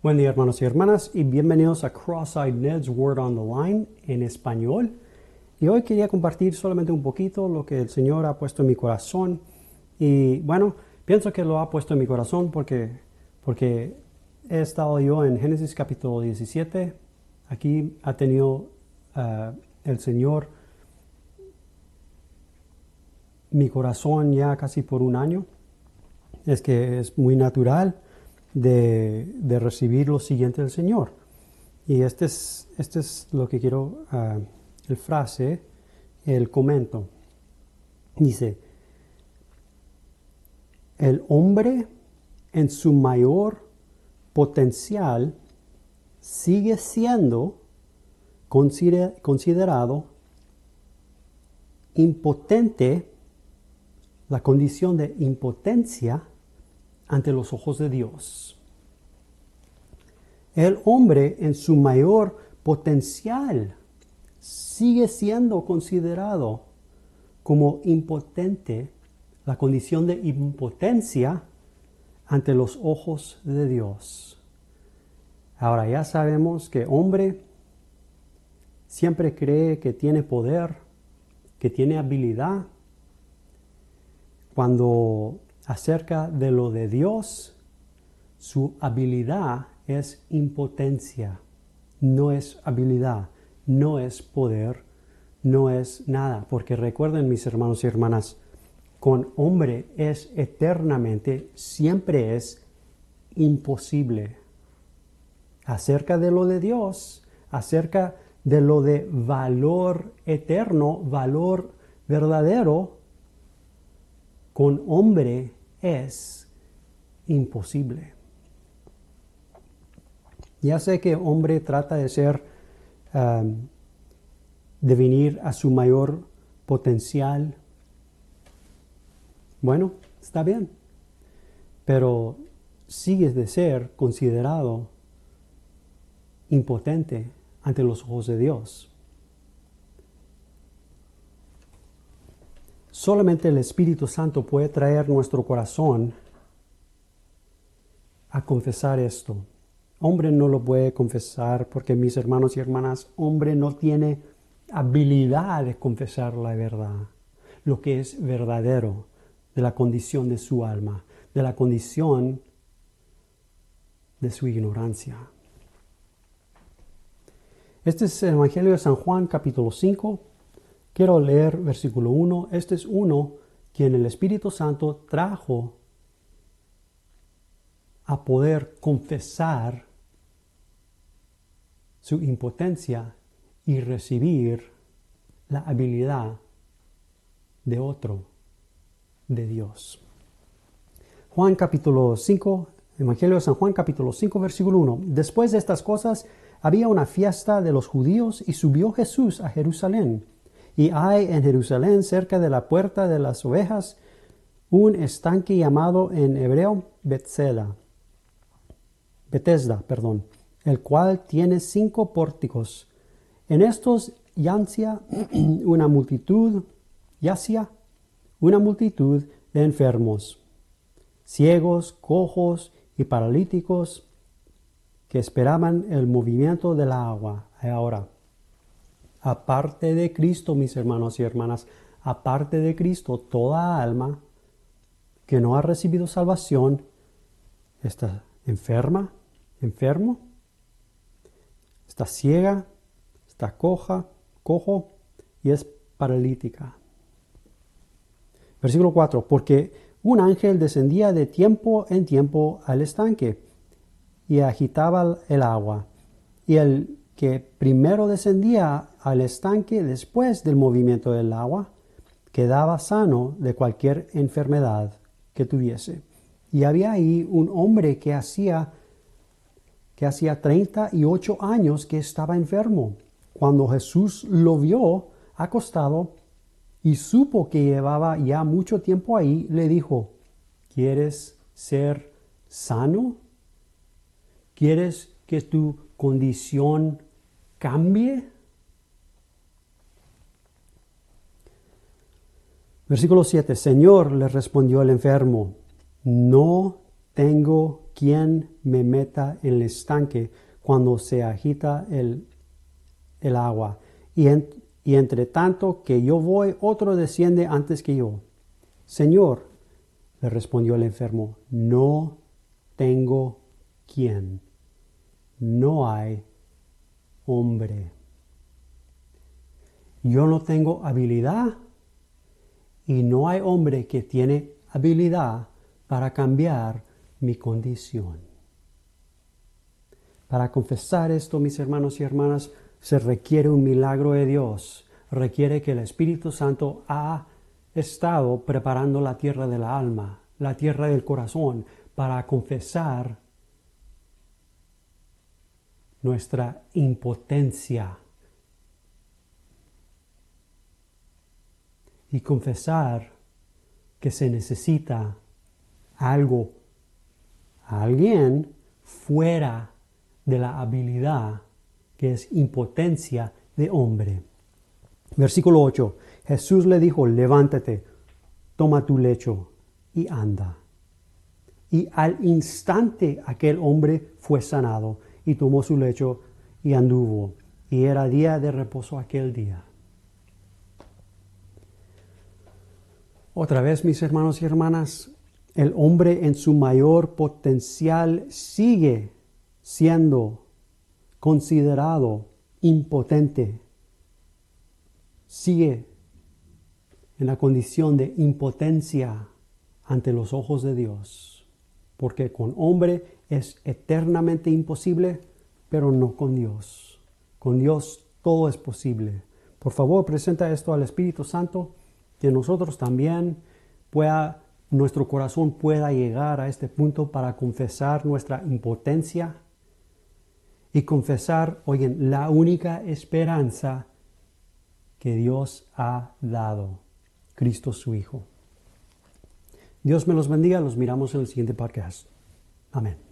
Buen día hermanos y hermanas y bienvenidos a Cross-Eyed Ned's Word on the Line en español. Y hoy quería compartir solamente un poquito lo que el Señor ha puesto en mi corazón. Y bueno, pienso que lo ha puesto en mi corazón porque, porque he estado yo en Génesis capítulo 17. Aquí ha tenido uh, el Señor mi corazón ya casi por un año. Es que es muy natural de, recibir lo siguiente del Señor. Y este es, este es lo que quiero, uh, el frase, el comento. Dice, el hombre en su mayor potencial sigue siendo considerado impotente, la condición de impotencia ante los ojos de Dios. El hombre en su mayor potencial sigue siendo considerado como impotente, la condición de impotencia ante los ojos de Dios. Ahora ya sabemos que hombre siempre cree que tiene poder, que tiene habilidad. Cuando acerca de lo de Dios, su habilidad es impotencia, no es habilidad, no es poder, no es nada. Porque recuerden mis hermanos y hermanas, con hombre es eternamente, siempre es imposible. Acerca de lo de Dios, acerca de lo de valor eterno, valor verdadero, con hombre es imposible. Ya sé que hombre trata de ser, um, de venir a su mayor potencial. Bueno, está bien, pero sigues de ser considerado impotente ante los ojos de Dios. Solamente el Espíritu Santo puede traer nuestro corazón a confesar esto. Hombre no lo puede confesar porque mis hermanos y hermanas, hombre no tiene habilidad de confesar la verdad, lo que es verdadero de la condición de su alma, de la condición de su ignorancia. Este es el Evangelio de San Juan capítulo 5, Quiero leer versículo 1. Este es uno quien el Espíritu Santo trajo a poder confesar su impotencia y recibir la habilidad de otro, de Dios. Juan capítulo 5, Evangelio de San Juan capítulo 5, versículo 1. Después de estas cosas había una fiesta de los judíos y subió Jesús a Jerusalén y hay en Jerusalén, cerca de la puerta de las ovejas, un estanque llamado en hebreo Bethesda, Bethesda, perdón, el cual tiene cinco pórticos. En estos yacía una multitud, yacía una multitud de enfermos, ciegos, cojos y paralíticos que esperaban el movimiento del agua. Ahora, aparte de Cristo, mis hermanos y hermanas, aparte de Cristo, toda alma que no ha recibido salvación está enferma, enfermo, está ciega, está coja, cojo y es paralítica. Versículo 4, porque un ángel descendía de tiempo en tiempo al estanque y agitaba el agua, y el que primero descendía al estanque después del movimiento del agua, quedaba sano de cualquier enfermedad que tuviese. Y había ahí un hombre que hacía que hacía 38 años que estaba enfermo. Cuando Jesús lo vio acostado y supo que llevaba ya mucho tiempo ahí, le dijo, ¿quieres ser sano? ¿Quieres que tu condición cambie? Versículo 7. Señor, le respondió el enfermo, no tengo quien me meta en el estanque cuando se agita el, el agua. Y, y entre tanto que yo voy, otro desciende antes que yo. Señor, le respondió el enfermo, no tengo quien. No hay hombre. Yo no tengo habilidad y no hay hombre que tiene habilidad para cambiar mi condición. Para confesar esto, mis hermanos y hermanas, se requiere un milagro de Dios. Requiere que el Espíritu Santo ha estado preparando la tierra del alma, la tierra del corazón, para confesar nuestra impotencia y confesar que se necesita algo, alguien fuera de la habilidad que es impotencia de hombre. Versículo 8. Jesús le dijo, levántate, toma tu lecho y anda. Y al instante aquel hombre fue sanado y tomó su lecho y anduvo. Y era día de reposo aquel día. Otra vez, mis hermanos y hermanas, el hombre en su mayor potencial sigue siendo considerado impotente, sigue en la condición de impotencia ante los ojos de Dios, porque con hombre es eternamente imposible, pero no con Dios. Con Dios todo es posible. Por favor, presenta esto al Espíritu Santo que nosotros también pueda, nuestro corazón pueda llegar a este punto para confesar nuestra impotencia y confesar, oigan, la única esperanza que Dios ha dado, Cristo su Hijo. Dios me los bendiga, los miramos en el siguiente podcast. Amén.